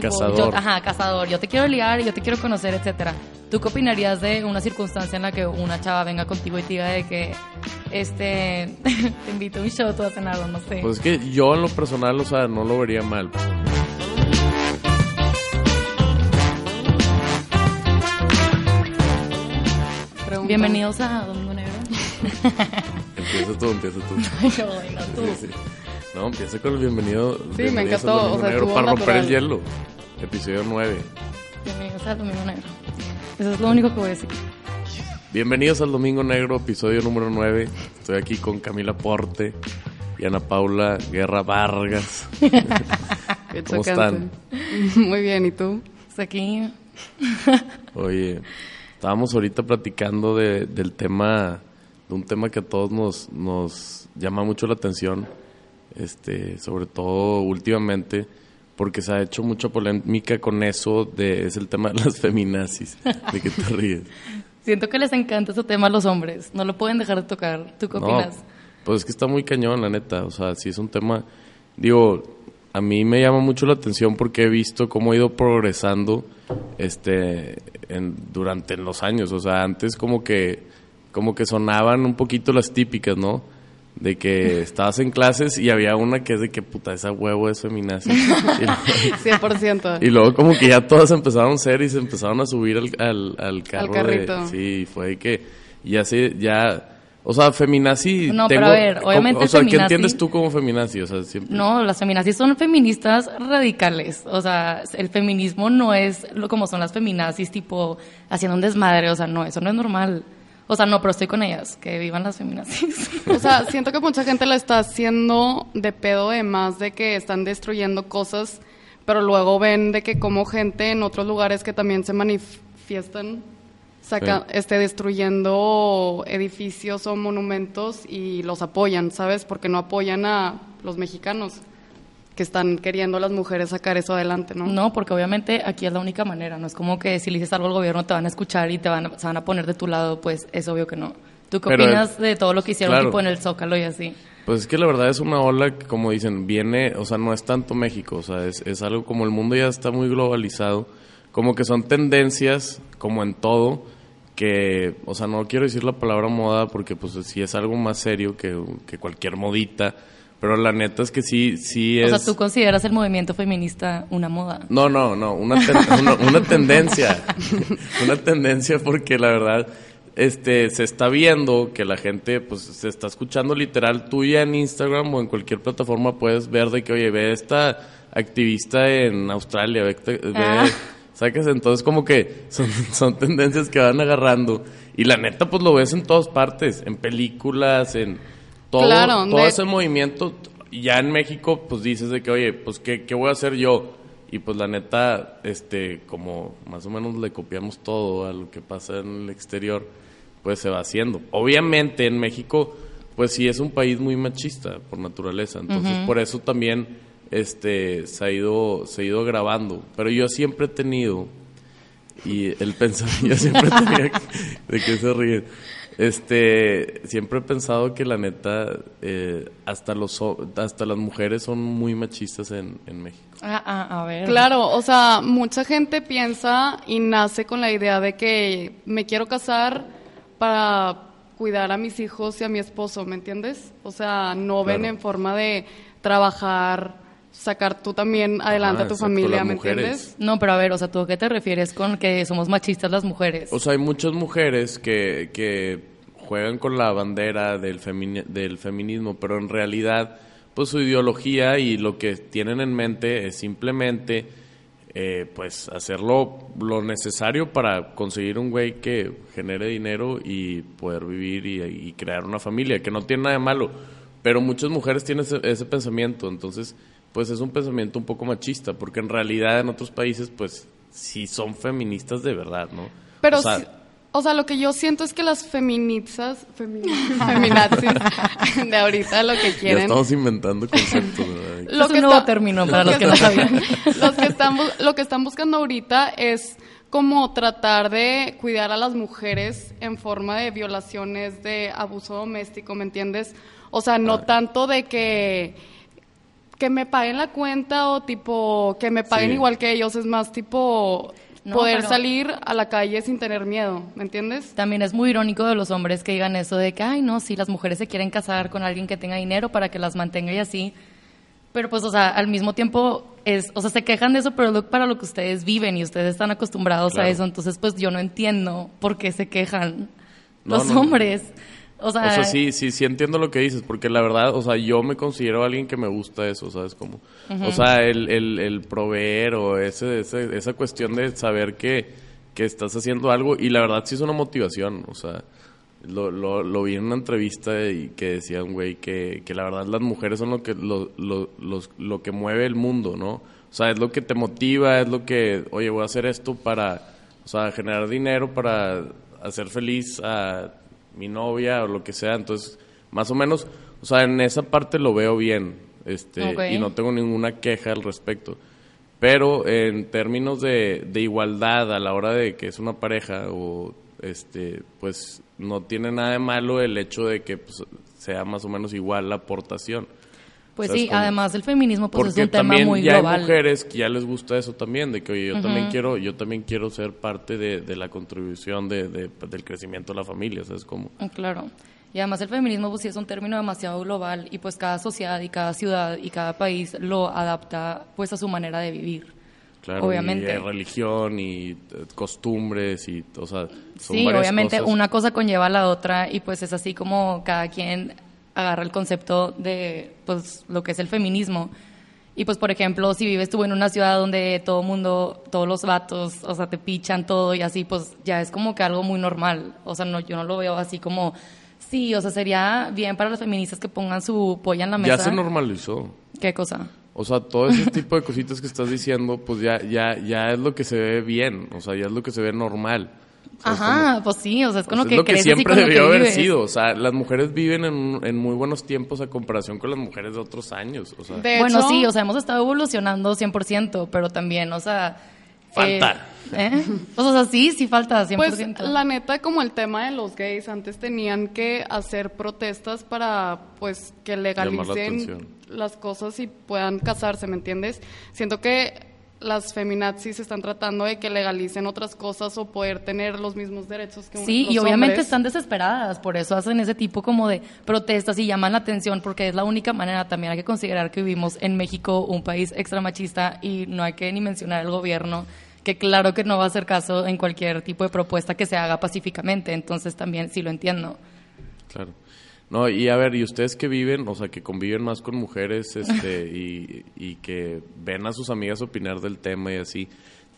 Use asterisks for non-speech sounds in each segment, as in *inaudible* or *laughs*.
tipo, cazador. yo, ajá, cazador, yo te quiero liar, yo te quiero conocer, etcétera. ¿Tú qué opinarías de una circunstancia en la que una chava venga contigo y te diga de que, este, *laughs* te invito a un show, tú a cenar o no sé? Pues es que yo en lo personal, o sea, no lo vería mal. Pregunta. Bienvenidos a Domingo Negro. Empieza tú, empieza tú. Ay, no, venga, tú. Sí, sí. No, empieza con el bienvenido. me bienvenidos al encantó, Domingo o sea, Negro, para romper el natural. hielo. Episodio 9. Bienvenidos al Domingo Negro. Eso es lo único que voy a decir. Bienvenidos al Domingo Negro, episodio número 9. Estoy aquí con Camila Porte y Ana Paula Guerra Vargas. *laughs* ¿Cómo chocante. Muy bien, ¿y tú? Pues aquí, Oye, estábamos ahorita platicando de, del tema, de un tema que a todos nos, nos llama mucho la atención, este, sobre todo últimamente, porque se ha hecho mucha polémica con eso, de, es el tema de las feminazis. ¿De qué te *laughs* ríes? siento que les encanta ese tema a los hombres. No lo pueden dejar de tocar. ¿Tú qué No, opinas? pues es que está muy cañón, la neta. O sea, sí es un tema. Digo, a mí me llama mucho la atención porque he visto cómo ha ido progresando este en, durante los años. O sea, antes como que como que sonaban un poquito las típicas, ¿no? De que estabas en clases y había una que es de que puta, esa huevo es feminazi. Y luego- 100%. y luego como que ya todas empezaron a ser y se empezaron a subir al, al, al carro. de- carrito. sí, fue que ya se, ya, o sea, feminazi. No, pero a ver, obviamente O sea, ¿qué feminazi- entiendes tú como feminazi? O sea, siempre. No, las feminazis son feministas radicales. O sea, el feminismo no es lo como son las feminazis, tipo haciendo un desmadre. O sea, no, eso no es normal. O sea, no, pero estoy con ellas, que vivan las feminazis. *laughs* O sea, siento que mucha gente la está haciendo de pedo de más de que están destruyendo cosas, pero luego ven de que como gente en otros lugares que también se manifiestan, saca, Sí. este, destruyendo edificios o monumentos y los apoyan, ¿sabes? Porque no apoyan a los mexicanos que están queriendo las mujeres sacar eso adelante, ¿no? No, porque obviamente aquí es la única manera. No es como que si le dices algo al gobierno te van a escuchar y te van, a- se van a poner de tu lado, pues es obvio que no. ¿Tú qué Pero, opinas de todo lo que hicieron claro. tipo en el Zócalo y así? Pues es que la verdad es una ola que, como dicen, viene, o sea, no es tanto México, o sea, es, es algo como el mundo ya está muy globalizado, como que son tendencias, como en todo, que, o sea, no quiero decir la palabra moda porque pues sí es algo más serio que, que cualquier modita, pero la neta es que sí, sí es... O sea, ¿tú consideras el movimiento feminista una moda? No, no, no, una, ten- *laughs* una, una tendencia, *laughs* una tendencia porque la verdad este se está viendo que la gente pues se está escuchando literal tú ya en Instagram o en cualquier plataforma puedes ver de que oye ve esta activista en Australia ve, esta- ve- Ah. sacas entonces como que son, son tendencias que van agarrando y la neta pues lo ves en todas partes en películas en todo Claro, todo de- ese movimiento ya en México pues dices de que oye pues qué, qué voy a hacer yo y pues la neta este como más o menos le copiamos todo a lo que pasa en el exterior pues se va haciendo. Obviamente en México pues sí es un país muy machista por naturaleza. Entonces por eso también este se ha ido se ha ido grabando pero yo siempre he tenido y el *laughs* pensamiento, yo siempre tenía de que se ríen. Este, siempre he pensado que la neta, eh, hasta los hasta las mujeres son muy machistas en, en México. Ah, ah, a ver. Claro, o sea, mucha gente piensa y nace con la idea de que me quiero casar para cuidar a mis hijos y a mi esposo, ¿me entiendes? O sea, no ven Claro. en forma de trabajar, sacar tú también adelante Ajá, a tu exacto, familia, ¿me mujeres. entiendes? No, pero a ver, o sea, ¿tú a qué te refieres con que somos machistas las mujeres? O sea, hay muchas mujeres que, que juegan con la bandera del, femini- del feminismo, pero en realidad, pues su ideología y lo que tienen en mente es simplemente, eh, pues, hacerlo lo necesario para conseguir un güey que genere dinero y poder vivir y, y crear una familia, que no tiene nada de malo. Pero muchas mujeres tienen ese, ese pensamiento, entonces, pues es un pensamiento un poco machista, porque en realidad en otros países, pues, sí son feministas de verdad, ¿no? Pero, O sea, sí- o sea, lo que yo siento es que las feminizas, femi- *laughs* feminazis *laughs* de ahorita lo que Ya quieren... estamos inventando conceptos, ¿verdad? *laughs* Es un nuevo término para lo los que no sabían. los que están lo que están buscando ahorita es como tratar de cuidar a las mujeres en forma de violaciones, de abuso doméstico, ¿me entiendes? O sea, no Ah. tanto de que que me paguen la cuenta o tipo que me paguen Sí. igual que ellos, es más tipo No, poder pero- salir a la calle sin tener miedo, ¿me entiendes? También es muy irónico de los hombres que digan eso de que, ay, no, si las mujeres se quieren casar con alguien que tenga dinero para que las mantenga y así. Pero pues, o sea, al mismo tiempo, es, o sea, se quejan de eso, pero para lo que ustedes viven y ustedes están acostumbrados Claro. a eso. Entonces, pues yo no entiendo por qué se quejan No, los no, no. hombres. O sea, O sea, sí, sí, sí entiendo lo que dices, porque la verdad, o sea, yo me considero alguien que me gusta eso, ¿sabes? Como, o sea, el, el, el proveer o ese, ese- esa cuestión de saber que, que estás haciendo algo y la verdad sí es una motivación, o sea, lo, lo, lo vi en una entrevista y que decía un güey que, que la verdad las mujeres son lo que, lo, lo, los- lo que mueve el mundo, ¿no? O sea, es lo que te motiva, es lo que, oye, voy a hacer esto para, o sea, generar dinero para hacer feliz a mi novia o lo que sea. Entonces, más o menos, o sea, en esa parte lo veo bien este y no tengo ninguna queja al respecto. Pero en términos de, de igualdad a la hora de que es una pareja o este pues no tiene nada de malo el hecho de que pues, sea más o menos igual la aportación. Pues ¿sabes sí, cómo? además el feminismo pues Porque es un tema muy ya hay global. mujeres que ya les gusta eso también, de que oye, yo también quiero, yo también quiero ser parte de, de la contribución de, de- del crecimiento de la familia, ¿sabes cómo? Ah, Claro. Y además el feminismo pues sí es un término demasiado global y pues cada sociedad y cada ciudad y cada país lo adapta pues a su manera de vivir. Claro, Obviamente. y hay religión y eh, costumbres y, o sea, son Sí, obviamente cosas. una cosa conlleva a la otra y pues es así como cada quien agarra el concepto de pues lo que es el feminismo. Y pues por ejemplo, si vives tú en una ciudad donde todo el mundo, todos los vatos, o sea, te pichan todo y así, pues ya es como que algo muy normal. O sea, no, yo no lo veo así como, sí, o sea, sería bien para las feministas que pongan su polla en la mesa. Ya se normalizó. ¿Qué cosa? O sea, todo ese *laughs* tipo de cositas que estás diciendo, pues ya, ya, ya es lo que se ve bien, o sea, ya es lo que se ve normal. ¿Sabes Ajá, pues sí, o sea, es cómo? con lo que es lo que siempre con lo que debió haber vives. sido. O sea, las mujeres viven en, en muy buenos tiempos a comparación con las mujeres de otros años. O sea, De bueno, hecho- sí, o sea, hemos estado evolucionando 100%, pero también, o sea... Falta. eh, ¿eh? O sea, sí, sí falta 100%. Pues la neta, como el tema de los gays, antes tenían que hacer protestas para pues que legalicen las cosas y puedan casarse, ¿me entiendes? Siento que las feminazis están tratando de que legalicen otras cosas o poder tener los mismos derechos que Sí, los y obviamente hombres. están desesperadas, por eso hacen ese tipo como de protestas y llaman la atención, porque es la única manera, también hay que considerar que vivimos en México, un país extra machista, y no hay que ni mencionar el gobierno, que claro que no va a hacer caso en cualquier tipo de propuesta que se haga pacíficamente, entonces también sí lo entiendo. Claro. No, y a ver, y ustedes que viven, o sea, que conviven más con mujeres este, *laughs* y, y que ven a sus amigas opinar del tema y así,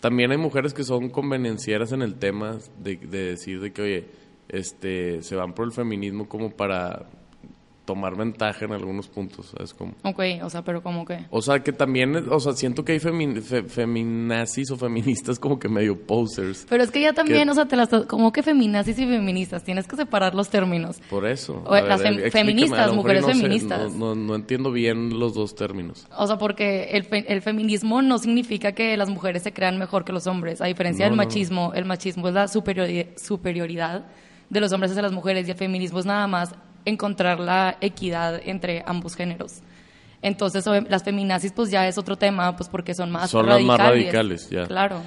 también hay mujeres que son convenencieras en el tema de, de decir de que, oye, este, se van por el feminismo como para tomar ventaja en algunos puntos, ¿sabes cómo? Ok, o sea, pero como que... O sea, que también, o sea, siento que hay femin, fe- feminazis o feministas como que medio posers. Pero es que ya también, o sea, te las, como que feminazis y feministas, tienes que separar los términos. Por eso. O las fem- feministas, mujeres no sé, feministas. no, no- no entiendo bien los dos términos. O sea, porque el, fe- el feminismo no significa que las mujeres se crean mejor que los hombres. A diferencia No, del machismo, el machismo es la superiori- superioridad de los hombres hacia las mujeres y el feminismo es nada más encontrar la equidad entre ambos géneros. Entonces, las feminazis pues ya es otro tema, pues porque son más Son las radicales. más radicales, ya. Claro.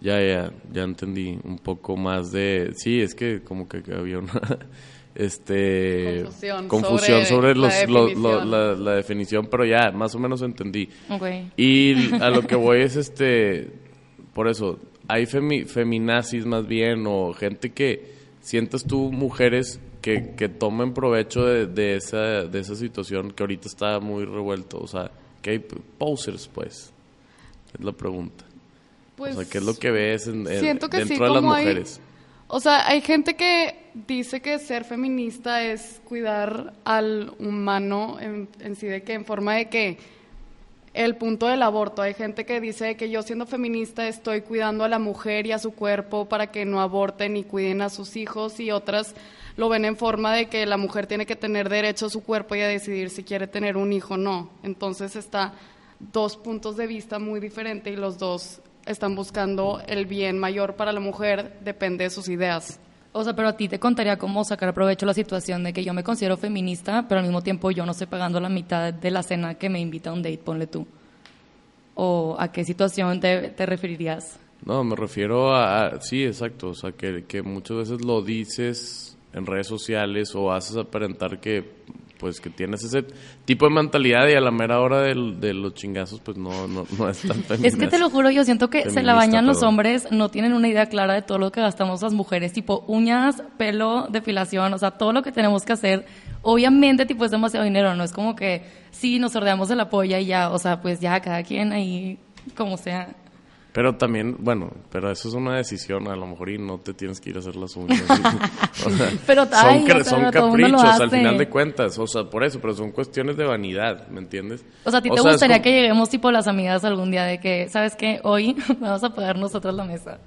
Ya, ya, ya entendí un poco más de... Sí, es que como que había una... *laughs* Este, Confusión confusión sobre sobre, la los, lo- lo- definición. la, la definición, pero ya, más o menos entendí. Y *laughs* a lo que voy es este, por eso, hay femi- feminazis más bien o gente que sientas tú mujeres que, que tomen provecho de, de esa, de esa situación que ahorita está muy revuelto, o sea, que hay posers pues, es la pregunta. Pues, o sea, ¿qué es lo que ves en, en- siento que dentro sí, de las hay- mujeres? O sea, hay gente que dice que ser feminista es cuidar al humano en, en sí, de que en forma de que el punto del aborto. Hay gente que dice que yo siendo feminista estoy cuidando a la mujer y a su cuerpo para que no aborten y cuiden a sus hijos y otras lo ven en forma de que la mujer tiene que tener derecho a su cuerpo y a decidir si quiere tener un hijo o no. Entonces está dos puntos de vista muy diferentes y los dos están buscando el bien mayor para la mujer, depende de sus ideas. O sea, pero a ti te contaría cómo sacar provecho la situación de que yo me considero feminista, pero al mismo tiempo yo no estoy pagando la mitad de la cena que me invita a un date, ponle tú. ¿O a qué situación te, te referirías? No, me refiero a, a- sí, exacto, o sea, que, que muchas veces lo dices en redes sociales o haces aparentar que, pues, que tienes ese tipo de mentalidad y a la mera hora del- de los chingazos, pues, no, no, no es tan feminista. Es que te lo juro, yo siento que se la bañan los hombres, no tienen una idea clara de todo lo que gastamos las mujeres, tipo uñas, pelo, depilación, o sea, todo lo que tenemos que hacer. Obviamente, tipo, es demasiado dinero, no es como que sí, nos ordeamos de la polla y ya, o sea, pues ya, cada quien ahí, como sea. Pero también, bueno, pero eso es una decisión, a lo mejor y no te tienes que ir a hacer las uñas. *laughs* O sea, Pero, son, ay, o sea, son caprichos al final de cuentas, o sea, por eso, pero son cuestiones de vanidad, ¿me entiendes? O sea, ¿a ti te sea, es gustaría como- que lleguemos, tipo, las amigas algún día de que, ¿sabes qué? Hoy *laughs* vamos a pagar nosotros la mesa.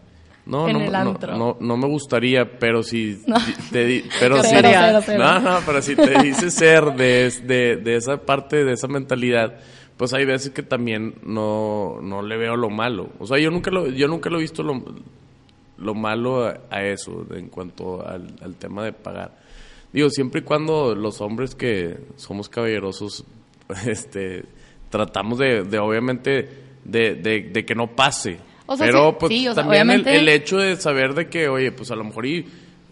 No, en no, el no, antro. no, no me gustaría, pero si *laughs* No. te pero si cero. no, no, pero si te dices ser de, de, de esa parte, de esa mentalidad, pues hay veces que también no, no le veo lo malo. O sea, yo nunca lo, yo nunca lo he visto lo, lo malo a, a eso en cuanto al, al tema de pagar. Digo, siempre y cuando los hombres que somos caballerosos, *laughs* este, tratamos de, de obviamente, de, de, de que no pase. O sea, Pero sí, pues sí, o sea, también el, hecho de saber de que, oye, pues a lo mejor y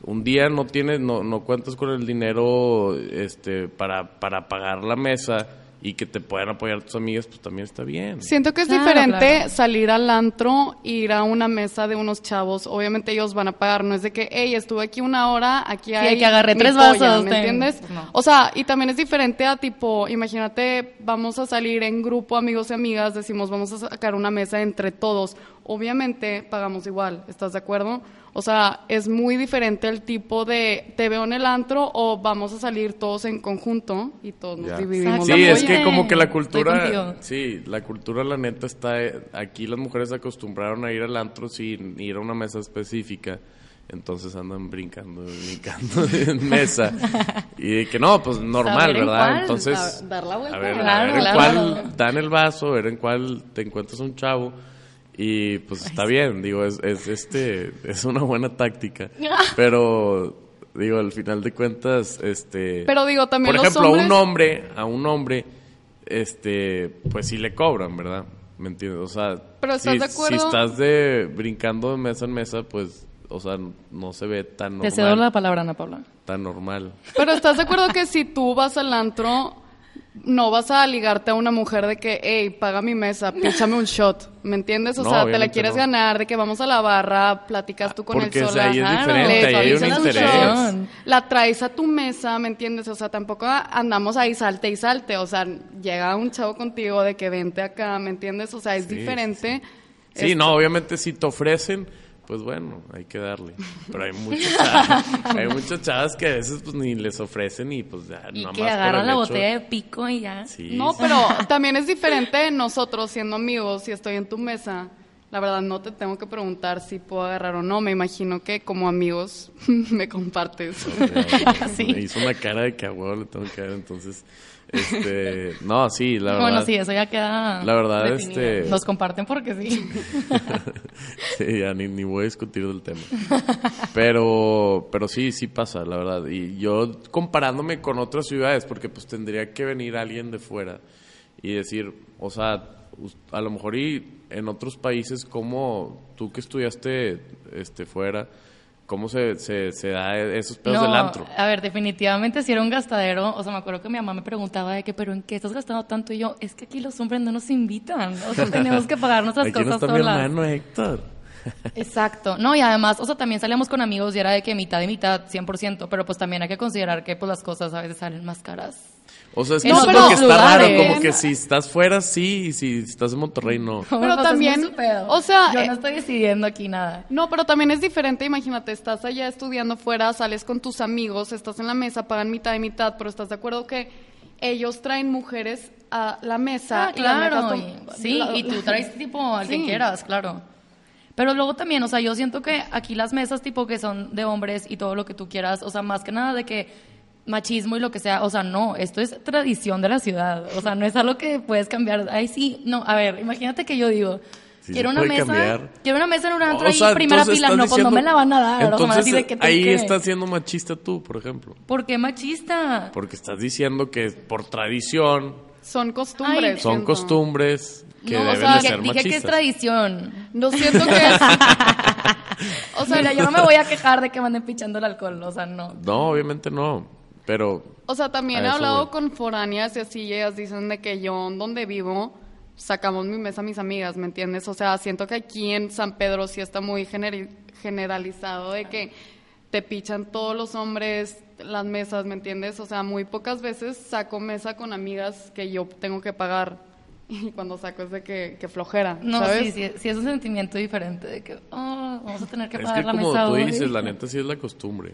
un día no tienes, no, no cuentas con el dinero este, para, para pagar la mesa y que te puedan apoyar tus amigas, pues también está bien. Siento que es Claro, diferente claro. salir al antro, ir a una mesa de unos chavos. Obviamente ellos van a pagar, no es de que, hey, estuve aquí una hora, aquí hay. que agarré tres polla", vasos, ¿Me ten. entiendes? No. O sea, y también es diferente a tipo, imagínate, vamos a salir en grupo, amigos y amigas, decimos, vamos a sacar una mesa entre todos. Obviamente pagamos igual, ¿estás de acuerdo? O sea, es muy diferente el tipo de, te veo en el antro o vamos a salir todos en conjunto y todos nos Ya. dividimos. Sí, la es que como que la cultura, sí, la cultura la neta está, eh, aquí las mujeres se acostumbraron a ir al antro sin ir a una mesa específica, entonces andan brincando, brincando *laughs* en mesa, y que no, pues normal, Saber en ¿verdad? cuál, Entonces, dar- dar la vuelta. a ver, a Claro, en claro. cuál dan el vaso, a ver en cuál te encuentras un chavo, y pues está bien, digo, es, es, este, *laughs* es una buena táctica, *laughs* pero... Digo, al final de cuentas, este... Pero digo, también Por los ejemplo, a un hombre, a un hombre, este, pues sí le cobran, ¿verdad? ¿Me entiendes? O sea, Pero ¿estás si, de acuerdo? si estás de brincando de mesa en mesa, pues, o sea, no se ve tan Te cedo normal. la palabra, Ana Paula. Tan normal. Pero ¿estás de acuerdo que si tú vas al antro, no vas a ligarte a una mujer de que, hey, paga mi mesa, píchame un shot? ¿Me entiendes? O No, sea, te la quieres no. ganar, de que vamos a la barra, platicas tú con Porque sea, sola. ahí es Claro. diferente, le ahí hay un avisas un interés. shot, La traes a tu mesa, ¿me entiendes? O sea, tampoco andamos ahí salte y salte. O sea, llega un chavo contigo de que vente acá, ¿me entiendes? O sea, es Sí, diferente. Sí, no, obviamente si te ofrecen, pues bueno, hay que darle. Pero hay muchas chavas, hay muchas chavas que a veces pues ni les ofrecen y pues ya Y nada que agarran la hecho- botella de pico y ya. Sí, No, sí. pero también es diferente nosotros siendo amigos, si estoy en tu mesa. La verdad, no te tengo que preguntar si puedo agarrar o no. Me imagino que como amigos *laughs* me compartes. *laughs* Sí. Me hizo una cara de que a huevo le tengo que dar, entonces, este, *laughs* no, sí, la verdad. Bueno, sí, eso ya queda. La verdad, definido. este- Nos comparten porque sí. *laughs* sí, ya ni, ni voy a discutir del tema. Pero, pero sí, sí pasa, la verdad. Y yo comparándome con otras ciudades, porque pues tendría que venir alguien de fuera y decir, o sea, a lo mejor y en otros países como tú que estudiaste este fuera, ¿cómo se, se, se da esos pedos del antro? a ver, definitivamente si era un gastadero. O sea, me acuerdo que mi mamá me preguntaba de que, ¿pero en qué estás gastando tanto? Y yo, es que aquí los hombres no nos invitan. O sea, tenemos que pagar nuestras Aquí no cosas está mi hermano Héctor. Exacto. No, y además, o sea, también salíamos con amigos y era de que mitad y mitad, 100%, pero pues también hay que considerar que pues las cosas a veces salen más caras. O sea, es que En siento otros que está raro, lugares. como que si estás fuera sí, y si estás en Monterrey no. Pero también, o sea, Yo eh, no estoy decidiendo aquí nada. No, pero también es diferente. Imagínate, estás allá estudiando fuera, sales con tus amigos, estás en la mesa, pagan mitad y mitad, pero estás de acuerdo que ellos traen mujeres a la mesa. Ah, y claro. sí, la- y tú traes tipo al que Sí. quieras, claro. Pero luego también, o sea, yo siento que aquí las mesas tipo que son de hombres y todo lo que tú quieras, o sea, más que nada de que machismo y lo que sea, o sea, no, esto es tradición de la ciudad, o sea, no es algo que puedes cambiar. Ay, sí, no, a ver, imagínate que yo digo, quiero una mesa, cambiar. quiero una mesa en un antro O ahí, primera estás no, pues no me la van a dar, o sea, Entonces, así de que ahí estás siendo machista tú, por ejemplo. ¿Por qué machista? Porque estás diciendo que por tradición Son costumbres. Ay, son costumbres que no, o deben sea, de ser dije machistas. que es tradición. No siento que es... *laughs* O sea, Mira, yo no me voy a quejar de que me anden pichando el alcohol, o sea, no. No, obviamente no. Pero O sea, también he hablado voy. con foráneas y así, y ellas dicen de que yo, donde vivo, sacamos mi mesa a mis amigas, ¿me entiendes? O sea, siento que aquí en San Pedro sí está muy generi- generalizado de que te pichan todos los hombres las mesas, ¿me entiendes? O sea, muy pocas veces saco mesa con amigas que yo tengo que pagar. *laughs* Y cuando saco es de que, que flojera, No, ¿sabes? sí, sí, sí, es un sentimiento diferente de que, oh, vamos a tener que es pagar que la como mesa tú hoy. dices, la *laughs* neta sí es la costumbre.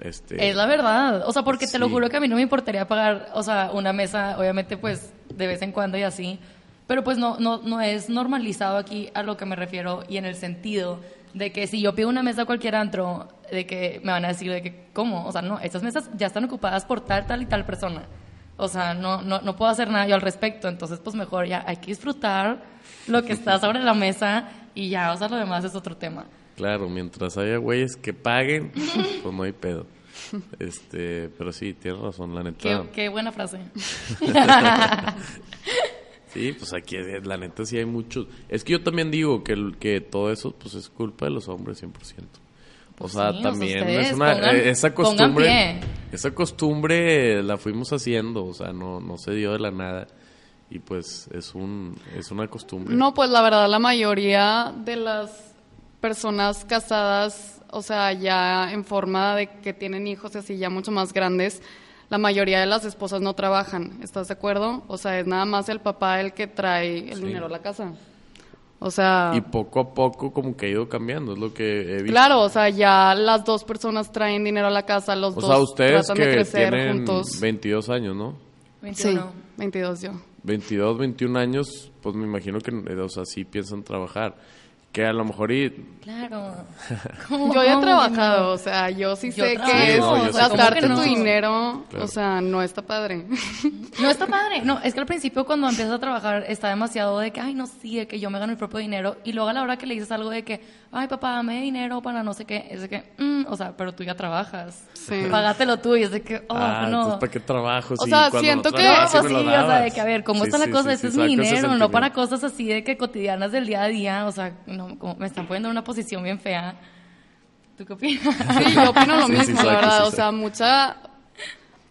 Este, Es la verdad, o sea, porque te lo juro que a mí no me importaría pagar, o sea, una mesa, obviamente, pues, de vez en cuando y así, pero pues no, no, no es normalizado aquí a lo que me refiero y en el sentido de que si yo pido una mesa a cualquier antro, de que me van a decir de que, ¿cómo? O sea, no, estas mesas ya están ocupadas por tal, tal y tal persona. O sea, no, no, no puedo hacer nada yo al respecto, entonces pues mejor ya hay que disfrutar lo que está sobre la mesa y ya, o sea, lo demás es otro tema. Claro, mientras haya güeyes que paguen, pues no hay pedo. Este, pero sí, tienes razón, la neta. Qué, qué buena frase. *laughs* Sí, pues aquí la neta sí hay muchos. Es que yo también digo que, que todo eso pues es culpa de los hombres 100%. O sea, sí, o sea, también es una pongan- eh, esa costumbre esa costumbre la fuimos haciendo, o sea, no no se dio de la nada y pues es un es una costumbre. No, pues la verdad, la mayoría de las personas casadas, o sea, ya en forma de que tienen hijos y así ya mucho más grandes, la mayoría de las esposas no trabajan, ¿estás de acuerdo? O sea, es nada más el papá el que trae el Sí. dinero a la casa. O sea, Y poco a poco como que ha ido cambiando, es lo que he visto. claro, o sea, ya las dos personas traen dinero a la casa, los O dos sea, ustedes tratan de que crecer tienen juntos. 22 años, ¿no? Sí, 21. 22 yo. 22, 21 años, pues me imagino que, o sea, sí piensan trabajar. Que a lo mejor y... Claro. *laughs* Yo ya he trabajado, o sea, yo sí Yo sé trabajo, que es o sea, ¿cómo gastarte tu dinero, Claro. o sea, no está padre. No está padre. No, es que al principio cuando empiezas a trabajar está demasiado de que, ay, no, sí, de que yo me gano mi propio dinero. Y luego a la hora que le dices algo de que, ay, papá, dame dinero para no sé qué, es de que, mm, o sea, pero tú ya trabajas. Sí. Págatelo tú. Y es de que, oh, ah, no. ¿para qué trabajo? O si sea, siento que- No, sí sí, o sea, de que a ver, ¿cómo Sí, está la sí, cosa? sí, sí, es mi ese dinero, no para cosas así de que cotidianas del día a día. O sea, no, como me están poniendo en una posición bien fea. ¿Tú qué opinas? *laughs* Sí, yo opino lo Sí, mismo, sí, la verdad. sí, o sea, mucha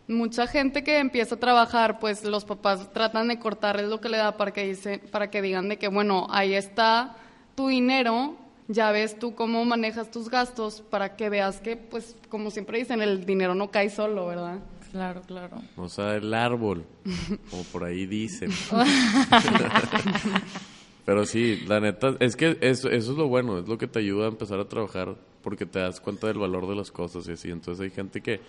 mucha gente que empieza a trabajar, pues los papás tratan de cortarles lo que le da para que dice, para que digan de que bueno, ahí está tu dinero, ya ves tú cómo manejas tus gastos para que veas que pues como siempre dicen, el dinero no cae solo, ¿verdad? claro, claro. O sea, el árbol, como por ahí dicen. *laughs* Pero sí, la neta, es que eso, eso es lo bueno, es lo que te ayuda a empezar a trabajar porque te das cuenta del valor de las cosas y así. Entonces hay gente que,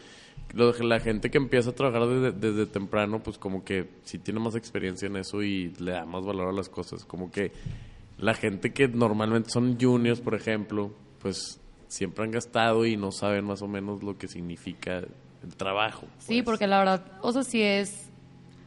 lo- la gente que empieza a trabajar desde, desde temprano, pues como que sí tiene más experiencia en eso y le da más valor a las cosas. Como que la gente que normalmente son juniors, por ejemplo, pues siempre han gastado y no saben más o menos lo que significa el trabajo. Sí, pues. porque la verdad, o sea, sí es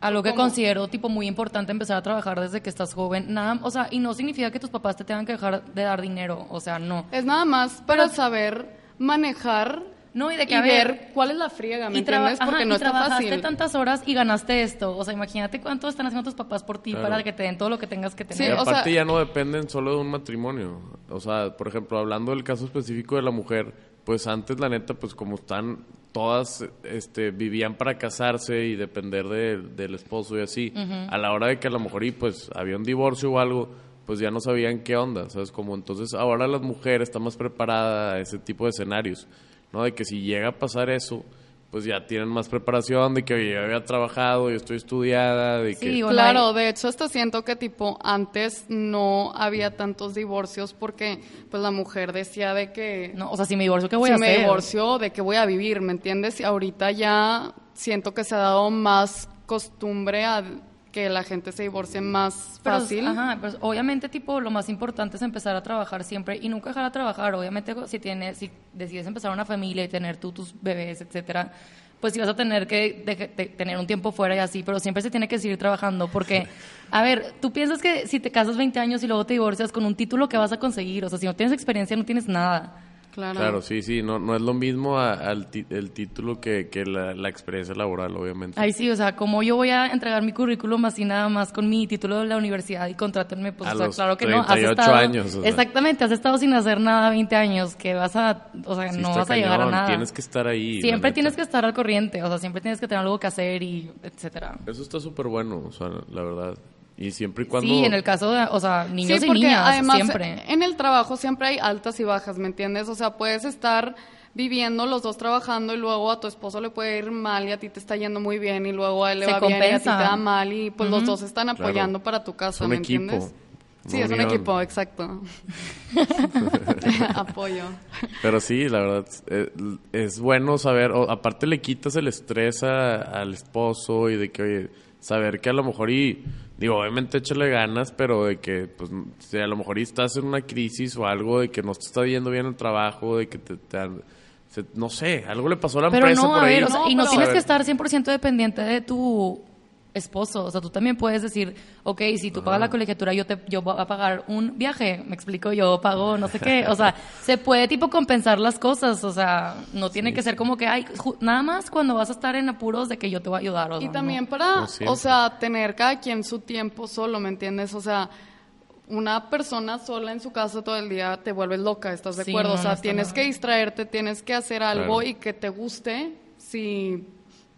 algo que considero tipo muy importante empezar a trabajar desde que estás joven. Nada, o sea, y no significa que tus papás te tengan que dejar de dar dinero, o sea, no. Es nada más para saber manejar No, y de que y a ver, ver cuál es la friega, ¿me y, entiendes? Porque ajá, no y está trabajaste fácil. tantas horas y ganaste esto. O sea, imagínate cuánto están haciendo tus papás por ti Claro. para que te den todo lo que tengas que Sí, tener. O sea- aparte ya no dependen solo de un matrimonio. O sea, por ejemplo, hablando del caso específico de la mujer, pues antes la neta, pues como están todas, este, vivían para casarse y depender de- del esposo y así. A la hora de que a lo mejor y pues había un divorcio o algo, pues ya no sabían qué onda, ¿sabes? Como entonces ahora las mujeres están más preparadas a ese tipo de escenarios, ¿no? De que si llega a pasar eso, pues ya tienen más preparación, de que oye, yo había trabajado, yo estoy estudiada, de Sí, que... Claro, de hecho hasta siento que tipo antes no había tantos divorcios porque pues la mujer decía de que no, o sea, si me divorcio, ¿qué voy si a me hacer? divorcio, de que voy a vivir, ¿me entiendes? Y ahorita ya siento que se ha dado más costumbre a que la gente se divorcie más Pero, fácil. Ajá, pues obviamente tipo lo más importante es empezar a trabajar siempre y nunca dejar de trabajar. Obviamente si tienes, si decides empezar una familia y tener tú tus bebés, etcétera, pues sí vas a tener que tener un tiempo fuera y así, pero siempre se tiene que seguir trabajando porque, a ver, tú piensas que si te casas 20 años y luego te divorcias con un título que vas a conseguir, o sea, si no tienes experiencia no tienes nada. Claro. Claro, sí, sí, no, no es lo mismo a- al el título que, que la, la experiencia laboral, obviamente. Ahí sí, o sea, como yo voy a entregar mi currículum así nada más con mi título de la universidad y contrátenme, pues A o sea, los claro que no. Has 38 estado, años, o sea. Exactamente, has estado sin hacer nada 20 años, que vas a, o sea, Sí, no vas a llegar a nada. Tienes que estar ahí. Siempre tienes que estar al corriente, o sea, siempre tienes que tener algo que hacer y etcétera. Eso está súper bueno, o sea, la verdad. Y siempre y cuando... Sí, en el caso de, o sea, niños sí, y niñas, además siempre. en el trabajo siempre hay altas y bajas, ¿me entiendes? O sea, puedes estar viviendo los dos trabajando y luego a tu esposo le puede ir mal y a ti te está yendo muy bien y luego a él le Se va bien y a ti te da mal y pues los dos están Claro. apoyando para tu casa, un ¿me equipo, entiendes? Sí, es un unión. equipo, exacto. *laughs* Apoyo. Pero sí, la verdad, eh, es bueno saber, o- aparte le quitas el estrés a- al esposo y de que, oye, saber que a lo mejor y, digo, obviamente échale ganas, pero de que, pues, si a lo mejor estás en una crisis o algo, de que no te está yendo bien el trabajo, de que te, te no sé, algo le pasó a la Pero empresa no, por a ahí. ver, o sea, No, y no pero- tienes que estar 100% dependiente de tu esposo. O sea, tú también puedes decir, ok, si tú pagas la colegiatura, yo te yo voy a pagar un viaje. Me explico, yo pago no sé qué. O sea, *laughs* se puede tipo compensar las cosas. O sea, no tiene que ser como que, ay, nada más cuando vas a estar en apuros de que yo te voy a ayudar. O Y también no. para, siempre. o sea, tener cada quien su tiempo solo, ¿me entiendes? O sea, una persona sola en su casa todo el día te vuelves loca, ¿estás de Sí, acuerdo? no, o sea, no tienes que distraerte, tienes que hacer algo Claro. y que te guste si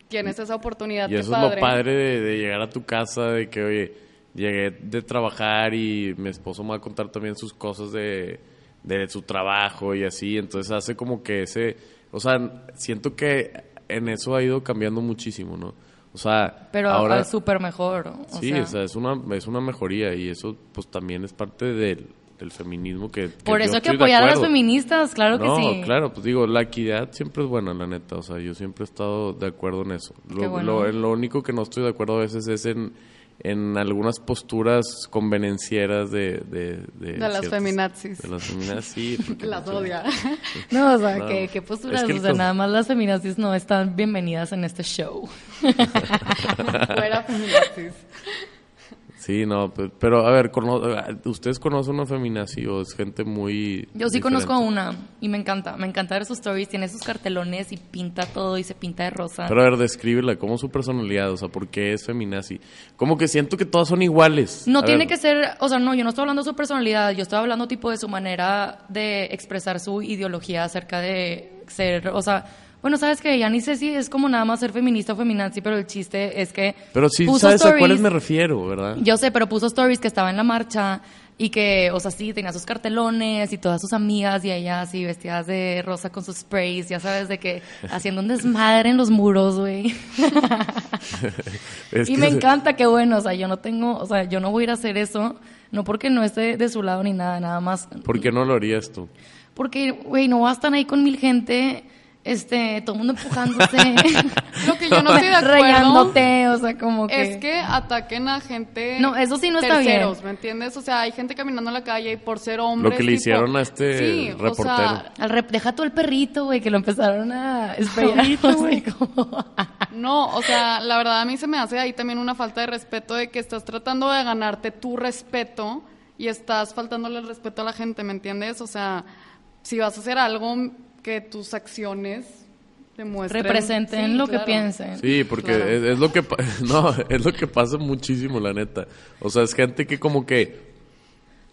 tienes esa oportunidad. Y eso es lo padre de, de llegar a tu casa, de que, oye, llegué de trabajar y mi esposo me va a contar también sus cosas de, de su trabajo y así. Entonces hace como que ese, o sea, siento que en eso ha ido cambiando muchísimo, ¿no? O sea, Pero ahora... al súper mejor. O sí, sea, o sea, es una, es una mejoría y eso pues también es parte del, del feminismo que... que por eso hay que apoyar a las feministas, claro que no, sí. claro, pues digo, la equidad siempre es buena, la neta. O sea, yo siempre he estado de acuerdo en eso. Lo, bueno. lo- en lo único que no estoy de acuerdo a veces es en, en algunas posturas convenencieras de... De, de, De las feminazis. De las feminazis, *laughs* Las odia. No, o sea, No. ¿qué, qué posturas? Es que o sea, nada más las feminazis no están bienvenidas en este show. *laughs* Fuera feminazis. Sí, no, pe- pero a ver, cono- ¿ustedes conocen una feminazi o es gente muy... Yo sí diferente? conozco a una y me encanta, me encanta ver sus stories, tiene sus cartelones y pinta todo y se pinta de rosa. Pero a ver, descríbela, ¿cómo su personalidad? O sea, ¿por qué es feminazi? Como que siento que todas son iguales. no A tiene ver, que ser, o sea, no, yo no estoy hablando de su personalidad, yo estoy hablando tipo de su manera de expresar su ideología acerca de ser, o sea, bueno, sabes que ya ni sé si es como nada más ser feminista o feminazi, pero el chiste es que Pero sí puso sabes a stories- cuáles me refiero, ¿verdad? Yo sé, pero puso stories que estaba en la marcha y que, o sea, sí, tenía sus cartelones y todas sus amigas y ella así vestidas de rosa con sus sprays, ya sabes, de que *laughs* haciendo un desmadre en los muros, güey. *laughs* Y me encanta, que bueno, o sea, yo no tengo, o sea, yo no voy a ir a hacer eso, no porque no esté de su lado ni nada, nada más. ¿Por qué no lo harías tú? Porque, güey, no bastan ahí con mil gente, este, todo el mundo empujándose. *laughs* Lo que yo no estoy de acuerdo Rayándote, o sea, como que... es que ataquen a gente. No, eso sí no está bien. terceros, ¿me entiendes? O sea, hay gente caminando en la calle y por ser hombres. Lo que le tipo- hicieron a este Sí, o reportero. sea, Al rep- deja todo el perrito, güey, que lo empezaron a esperar. *laughs* *laughs* güey, como... No, o sea, la verdad a mí se me hace ahí también una falta de respeto de que estás tratando de ganarte tu respeto y estás faltándole el respeto a la gente, ¿me entiendes? O sea, si vas a hacer algo que tus acciones demuestren representen Sí, lo que piensen. Sí, porque Claro. es, es lo que *laughs* no, es lo que pasa muchísimo, la neta. O sea, es gente que como que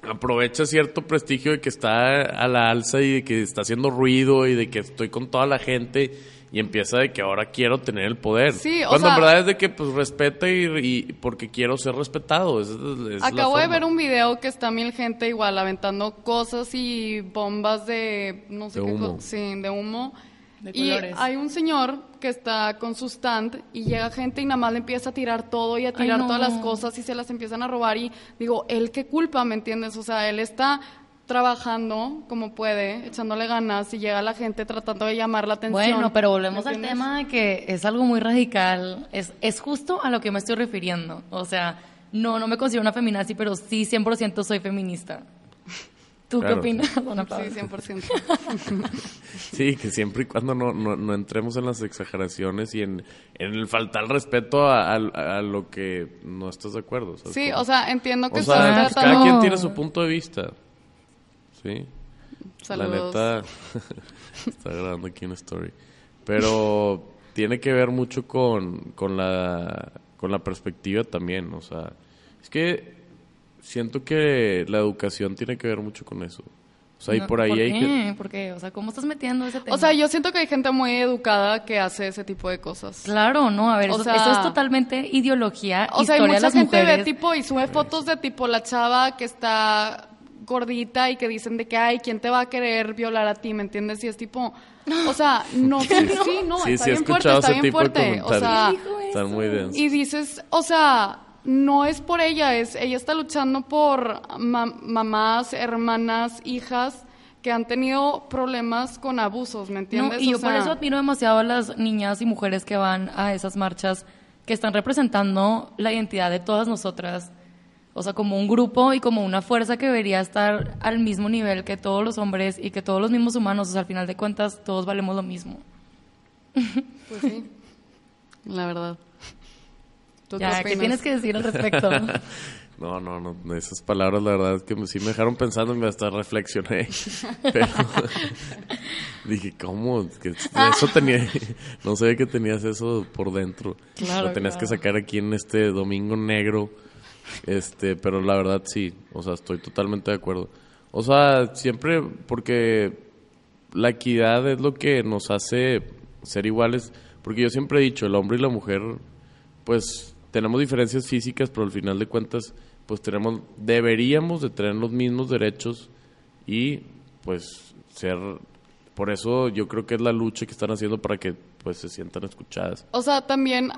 aprovecha cierto prestigio de que está a la alza y de que está haciendo ruido y de que estoy con toda la gente y empieza de que ahora quiero tener el poder. Sí, o Cuando sea- en verdad es de que pues respeta y, y porque quiero ser respetado. Es- Acabo de ver un video que está mil gente igual aventando cosas y bombas de no sé De qué humo. sí, de humo. De y colores. hay un señor que está con su stand y llega gente y nada más le empieza a tirar todo y a Ay, tirar no. todas las cosas y se las empiezan a robar y digo, él qué culpa, ¿me entiendes? O sea, él está trabajando como puede, echándole ganas y llega la gente tratando de llamar la atención. Bueno, pero volvemos ¿me al tema de que es algo muy radical. Es, es justo a lo que me estoy refiriendo. O sea, no, no me considero una feminazi, pero sí 100% soy feminista. *laughs* ¿Tú Claro. qué opinas, Sí, Paula? *laughs* 100%. Sí, que siempre y cuando no, no, no entremos en las exageraciones y en, en el faltar respeto a, a- a lo que no estás de acuerdo. ¿sabes Sí, o sea, entiendo que O estás sea, pues, tratando... cada quien tiene su punto de vista. Sí. Saludos. La neta, *laughs* está grabando aquí una story. Pero tiene que ver mucho con, con, la, con la perspectiva también. O sea, es que siento que la educación tiene que ver mucho con eso. O sea, y No, por ahí ¿por hay qué? que... ¿Por qué? O sea, ¿cómo estás metiendo ese tema? O sea, yo siento que hay gente muy educada que hace ese tipo de cosas. Claro, no, a ver, O eso, sea- eso es totalmente ideología, O sea, hay de mucha las gente mujeres. de tipo y sube fotos de tipo la chava que está gordita y que dicen de que, ay, ¿quién te va a querer violar a ti? ¿Me entiendes? Y es tipo, o sea, no, *laughs* sí, sí, no, sí, está sí he bien fuerte, está ese bien tipo de fuerte. O sea, Están muy densos. y dices, o sea, no es por ella, es ella está luchando por ma- mamás, hermanas, hijas que han tenido problemas con abusos, ¿me No, entiendes? y O yo por sea, eso admiro demasiado a las niñas y mujeres que van a esas marchas, que están representando la identidad de todas nosotras. O sea, como un grupo y como una fuerza que debería estar al mismo nivel que todos los hombres y que todos los mismos humanos. O sea, al final de cuentas, todos valemos lo mismo. *laughs* Pues sí, la verdad. ¿Tú Ya, ¿qué tienes que decir al respecto? *laughs* No, no, no. Esas palabras, la verdad, es que me- sí me dejaron pensando y me hasta reflexioné. *laughs* Pero dije, ¿cómo? Que eso tenía. No sabía que tenías eso por dentro. Claro, Lo tenías que sacar aquí en este domingo negro. Este, pero la verdad sí. O sea, estoy totalmente de acuerdo. O sea, siempre porque la equidad es lo que nos hace ser iguales. Porque yo siempre he dicho, el hombre y la mujer, pues tenemos diferencias físicas, pero al final de cuentas, pues tenemos, deberíamos de tener los mismos derechos y pues ser, por eso yo creo que es la lucha que están haciendo para que pues se sientan escuchadas. O sea, también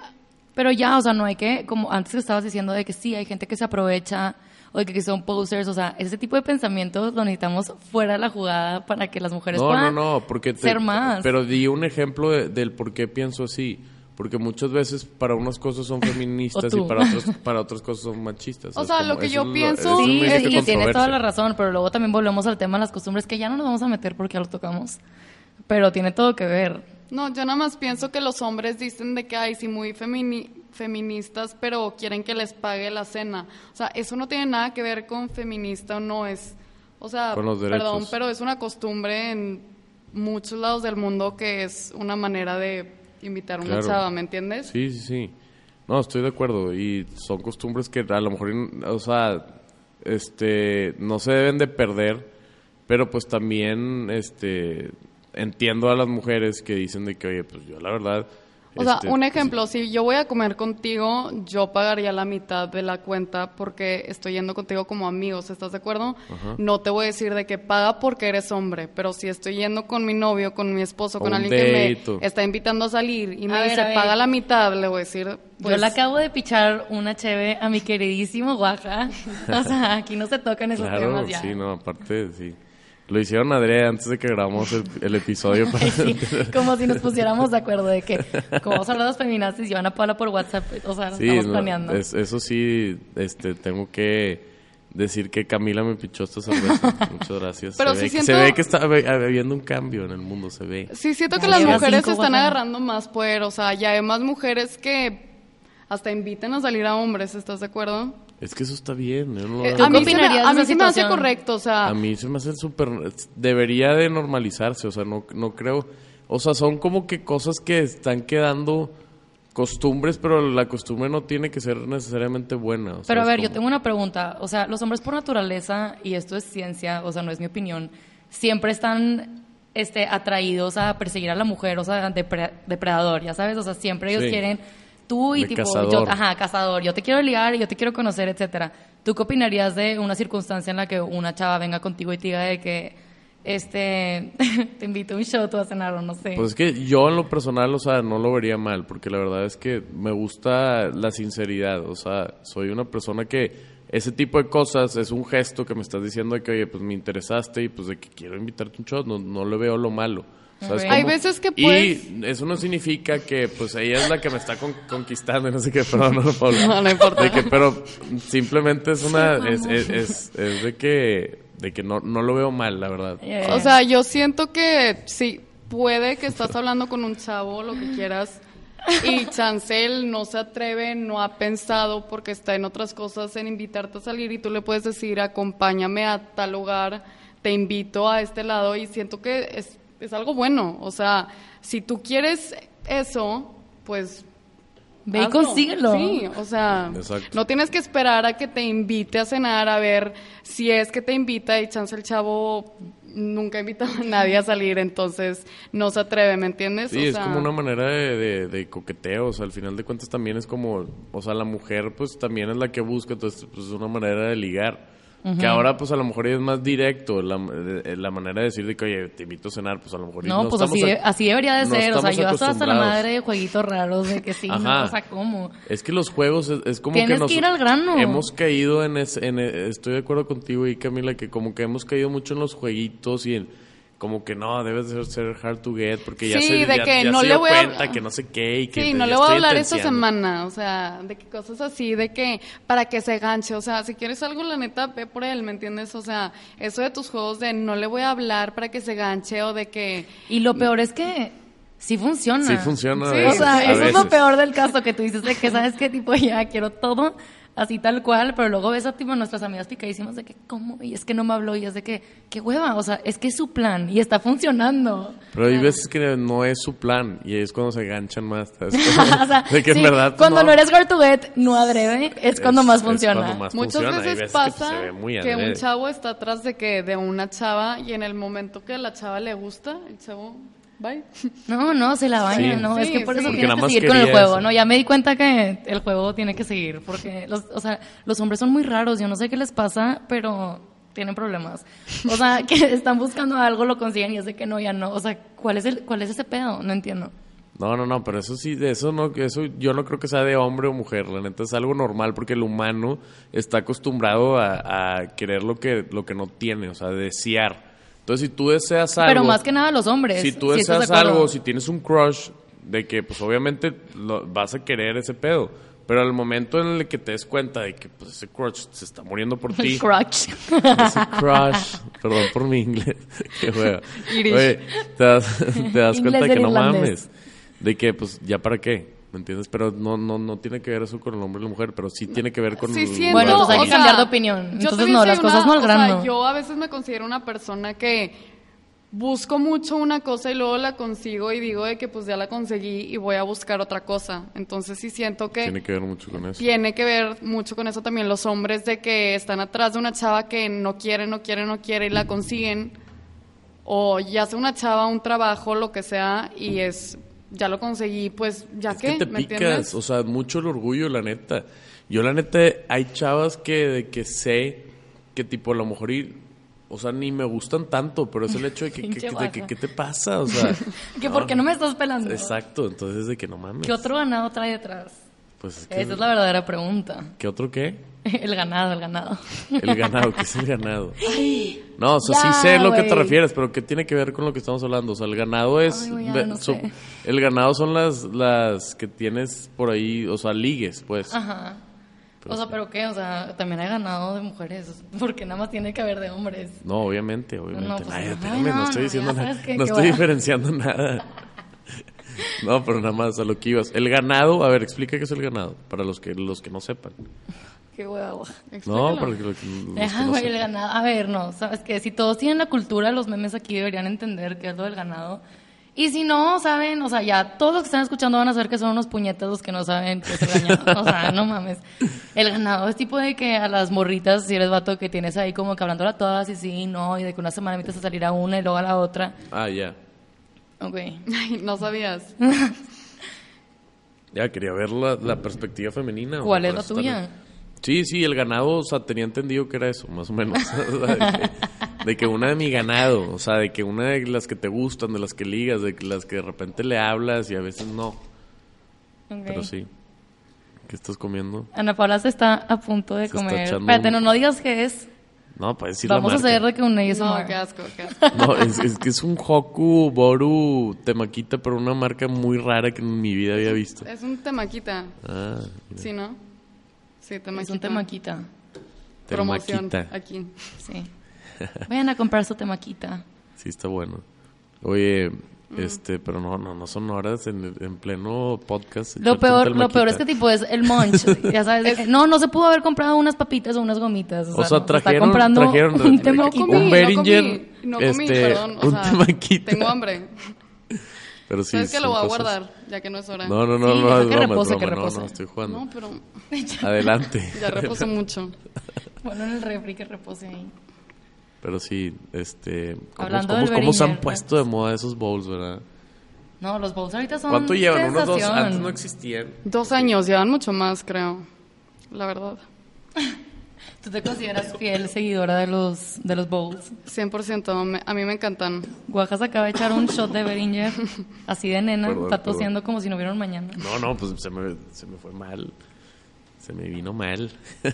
Pero ya, o sea, no hay que, como antes que estabas diciendo de que sí, hay gente que se aprovecha o de que son posers, o sea, ese tipo de pensamientos lo necesitamos fuera de la jugada para que las mujeres No, no, puedan no, porque te- ser más. Pero di un ejemplo de- del por qué pienso así. Porque muchas veces para unas cosas son *laughs* feministas y para otras, *laughs* para otras cosas son machistas. O sea, como- lo que yo lo- pienso- es Sí, y tienes toda la razón, pero luego también volvemos al tema de las costumbres que ya no nos vamos a meter porque ya lo tocamos. Pero tiene todo que ver. No, yo nada más pienso que los hombres dicen de que hay sí muy femini- feministas, pero quieren que les pague la cena. O sea, eso no tiene nada que ver con feminista o no es, o sea, Con los perdón, pero es una costumbre en muchos lados del mundo que es una manera de invitar a una Claro. chava, ¿me entiendes? Sí, sí, sí. No, estoy de acuerdo. Y son costumbres que a lo mejor, o sea, este, no se deben de perder, pero pues también, este, entiendo a las mujeres que dicen de que, oye, pues yo la verdad... O sea, este, un pues, ejemplo, si yo voy a comer contigo, yo pagaría la mitad de la cuenta porque estoy yendo contigo como amigos, ¿estás de acuerdo? No te voy a decir de que paga porque eres hombre, pero si estoy yendo con mi novio, con mi esposo, con alguien que date me está invitando a salir y me A dice ver. paga la mitad, le voy a decir, pues, Yo le acabo de pichar una cheve a mi queridísimo Guaja. *laughs* O sea, aquí no se tocan esos Claro, temas ya. sí, no, aparte, sí. Lo hicieron Adrián antes de que grabamos el, el episodio. *laughs* Para... Sí, como si nos pusiéramos de acuerdo de que, como vamos a hablar de las feminazis, y van a Paula por WhatsApp, o sea, Sí, estamos no, planeando. es- eso sí, este, tengo que decir que Camila me pichó esta cerveza. *laughs* Muchas gracias. Pero se, sí ve, que- siento- se ve que está habi- habiendo un cambio en el mundo, se ve. Sí, siento que las mujeres cinco están agarrando más poder, o sea, ya hay más mujeres que hasta inviten a salir a hombres, ¿estás de acuerdo? Es que eso está bien. yo no lo- Eh, ¿Tú a mí, se me, a mí se me hace correcto, o sea, A mí se me hace súper... Debería de normalizarse, o sea, no, no creo... O sea, son como que cosas que están quedando costumbres, pero la costumbre no tiene que ser necesariamente buena. o sea, Pero a ver, yo tengo una pregunta. O sea, los hombres por naturaleza, y esto es ciencia, o sea, no es mi opinión, siempre están este, atraídos a perseguir a la mujer, o sea, depre- depredador, ya sabes, o sea, siempre ellos Sí. quieren tú y De tipo, cazador. yo, ajá, cazador, yo te quiero ligar y yo te quiero conocer, etcétera. ¿Tú qué opinarías de una circunstancia en la que una chava venga contigo y te diga de que, este, *laughs* te invito a un show, tú a cenar o no sé? Pues es que yo en lo personal, o sea, no lo vería mal, porque la verdad es que me gusta la sinceridad, o sea, soy una persona que ese tipo de cosas es un gesto que me estás diciendo de que, oye, pues me interesaste y pues de que quiero invitarte a un show, no, no le veo lo malo. ¿Sabes? Hay veces que Y puedes- eso no significa que, pues, ella es la que me está con- conquistando y no sé qué, perdón, no, Pablo. *laughs* No, no importa. De que, pero simplemente es una, es, es, es, es de que, De que no, no lo veo mal, la verdad. O sea, yo siento que sí, puede que estás hablando con un chavo, lo que quieras, y Chancel no se atreve, no ha pensado porque está en otras cosas en invitarte a salir y tú le puedes decir, acompáñame a tal lugar, te invito a este lado y siento que es, es algo bueno. O sea, si tú quieres eso, pues... Ve y consíguelo. Sí, o sea, Exacto. no tienes que esperar a que te invite a cenar, a ver si es que te invita y chance el chavo nunca ha invitado a nadie a salir, entonces no se atreve, ¿me entiendes? Sí, O es sea, como una manera de, de- de coqueteo, o sea, al final de cuentas también es como, o sea, la mujer pues también es la que busca, entonces pues es una manera de ligar. Que ahora pues a lo mejor es más directo la, eh, la manera de decir de que, oye, te invito a cenar, pues a lo mejor y No, pues así, a- de- así debería de no ser. O sea, yo hasta, hasta la madre de jueguitos raros, de que sí, no, o sea, ¿cómo? Es que los juegos es, es como Tienes que nos que ir al grano. hemos caído en, ese- en e- estoy de acuerdo contigo y Camila que como que hemos caído mucho en los jueguitos y en como que no debes de ser hard to get porque ya Sí, se de ya- que ya no se le dio voy a- cuenta que no sé qué y que Sí, te- no le voy a hablar esta semana, o sea, de que cosas así, de que para que se ganche, o sea, si quieres algo, la neta, ve por él, ¿me entiendes? O sea, eso de tus juegos de no le voy a hablar para que se ganche o de que... Y lo peor es que sí funciona. Sí funciona. a Sí, O sea, a eso es lo peor del caso, que tú dices de que, ¿sabes qué? Tipo, ya quiero todo así tal cual, pero luego ves a tipo nuestras amigas picadísimas de que, ¿cómo? Y es que no me habló, y es de que, qué hueva, o sea, es que es su plan y está funcionando. Pero hay veces que no es su plan y es cuando se ganchan más. *laughs* o sea, de que en sí, verdad cuando no, eres hard to get, no adrede, es cuando Es- más es funciona. cuando más Muchas funciona. Veces veces que, pues, pasa muy que un chavo está atrás de que de una chava y en el momento que a la chava le gusta, el chavo, bye. *laughs* No, no, se la baña, Sí. no, es Sí, que por sí. eso Porque tienes nada que seguir con el juego, eso. ¿no? Ya me di cuenta que el juego tiene que seguir, porque, los, o sea, los hombres son muy raros, yo no sé qué les pasa, pero tienen problemas. O sea, que *laughs* están buscando algo, lo consiguen y es de que no, ya no. O sea, ¿cuál es, el, cuál es ese pedo? No entiendo. No, no, no, pero eso sí, de eso no, que eso yo no creo que sea de hombre o mujer, la neta es algo normal porque el humano está acostumbrado a, a querer lo que, lo que no tiene, o sea, desear. Entonces, si tú deseas algo... Pero más que nada los hombres. Si tú ¿sí estás deseas algo, si tienes un crush, de que pues obviamente lo- vas a querer ese pedo. Pero al momento en el que te des cuenta de que pues ese crush se está muriendo por *laughs* ti, El crutch. ese crush, perdón por mi inglés, *laughs* qué juega. Irish. Oye, te das, *laughs* te das Inglés cuenta de que no irlandés. mames, de que pues ya para qué, ¿me entiendes? Pero no, no, no tiene que ver eso con el hombre y la mujer, pero sí tiene que ver con Sí, el siento, Bueno, entonces hay o que sea, cambiar de opinión. yo Entonces, no, las cosas no al o sea, grano. yo a veces me considero una persona que busco mucho una cosa y luego la consigo y digo de que pues ya la conseguí y voy a buscar otra cosa. Entonces sí siento que Tiene que ver mucho con eso. tiene que ver mucho con eso también los hombres de que están atrás de una chava que no quiere, no quiere, no quiere y la consiguen o ya sea una chava un trabajo, lo que sea y es ya lo conseguí, pues ya Es que, que te ¿me picas, entiendes? o sea, mucho el orgullo, la neta. Yo, la neta, hay chavas que, de que sé que, tipo, a lo mejor, y, o sea, ni me gustan tanto, pero es el hecho de que, *laughs* de. ¿qué te pasa? O sea, *laughs* que ¿por qué no me estás pelando? exacto, entonces de que no mames. ¿Qué otro ganado trae detrás? Pues es que, Esa es la verdadera pregunta. ¿qué otro qué? *laughs* El ganado, el ganado. El ganado, ¿qué es el ganado? *laughs* No, o sea, ya, sí sé lo que te refieres, pero ¿qué tiene que ver con lo que estamos hablando? O sea, el ganado es... Ay, no so- el ganado son las, las que tienes por ahí, o sea, ligues, pues. Ajá. o sea, ¿pero qué? O sea, también hay ganado de mujeres. Porque nada más tiene que haber de hombres. No, obviamente, obviamente. No, pues, Ay, ay, espérame, no, no, estoy diciendo nada. que- no que estoy va. diferenciando nada. *laughs* No, pero nada más a lo que ibas. El ganado, a ver, explica qué es el ganado, para los que los que no sepan. Qué huevo. No, para los que, los que Ajá, no güey, el ganado. A ver, no, sabes que si todos tienen la cultura, los memes aquí deberían entender qué es lo del ganado. Y si no, saben, o sea, ya todos los que están escuchando van a saber que son unos puñetas los que no saben qué es el ganado. O sea, no mames. El ganado es tipo de que a las morritas, si eres vato, que tienes ahí como que hablándola a todas y sí, no, y de que una semana invitas a salir a una y luego a la otra. Ah, ya. Ok. Ay, no sabías. *laughs* Ya, quería ver la, la perspectiva femenina. ¿Cuál es la estar- tuya? Sí, sí, el ganado, o sea, tenía entendido que era eso, más o menos. *laughs* O sea, de, que, de que una de mi ganado, o sea, de que una de las que te gustan, de las que ligas, de que las que de repente le hablas y a veces no. Pero sí. ¿Qué estás comiendo? Ana Paula se está a punto de Se comer. Espérate, un- no, no digas qué es. No, para decir Vamos la a marca. hacer de que un ASMR. No, qué asco, qué asco. No, es, es que es un Hoku Boru Temaquita, pero una marca muy rara que en mi vida había visto. Es un temaquita, Ah, mira. ¿sí, no? Sí, temaquita. Es un temaquita. Promoción Temaquita. aquí. Sí. Vayan a comprar su temaquita. Sí, está bueno. Oye, este, pero no, no, no son horas en, en pleno podcast. Lo peor, lo peor es que tipo es el munch, *laughs* ya sabes, que, no, no se pudo haber comprado unas papitas o unas gomitas, o sea, O sea, no, se está trajeron, comprando trajeron un No temaquita. comí, un no Behringer, comí, no comí, este, perdón. O un sea, temaquita. tengo hambre. *laughs* Pero sí, ¿Sabes que lo voy a cosas- guardar? Ya que no es hora. No, no, no, Sí, no, es que broma, repose, es que broma, no, repose. no, estoy jugando. No, pero *laughs* Adelante. ya reposo mucho. *laughs* Bueno, en el refri que repose ahí. Pero sí, este, ¿cómo, Hablando cómo- del cómo se han puesto de moda esos bowls, verdad? No, los bowls ahorita son ¿Cuánto llevan? Unos dos, antes no existían. Dos años, llevan mucho más, creo. La verdad. *laughs* ¿Tú te consideras fiel seguidora de los, de los bowls? 100%. me- a mí me encantan. Guajas acaba de echar un shot de Beringer, *laughs* así de nena, Perdón, está perdón. tosiendo como si no hubiera un mañana. No, no, pues se me, se me fue mal. Se me vino mal. *laughs*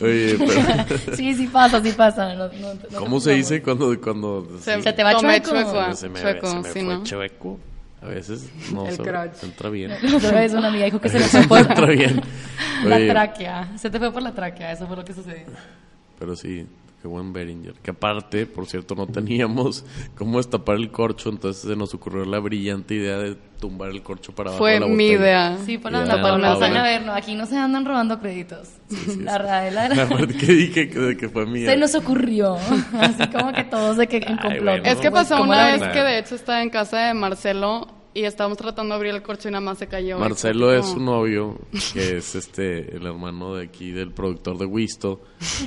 Oye, pero *laughs* Sí, sí pasa, sí pasa. no- no- no te ¿cómo se dice cuando... cuando Se, Se te va chueco. chueco. se me, chueco, se me sí, fue ¿no? chueco? A veces *laughs* no El se crotch. entra bien. La *laughs* otra vez una amiga dijo que se le *laughs* fue por entra bien. la tráquea. Se te fue por la tráquea, eso fue lo que sucedió. Pero sí, qué buen Behringer. Que aparte, por cierto, no teníamos *laughs* cómo destapar el corcho, entonces se nos ocurrió la brillante idea de tumbar el corcho para abajo Fue de la mi botella. idea. Sí, por la. Paula. A ver, no, aquí no se andan robando créditos. la Raela La era... *laughs* verdad que dije que, que fue mía. Se nos ocurrió. *laughs* Así como que todos de que en Ay, complot. bueno. Es que Pues, pasó ¿cómo una la vez que de hecho estaba en casa de Marcelo y estábamos tratando de abrir el corcho y nada más se cayó. Marcelo es su novio, que es este el hermano de aquí del productor de Wisto.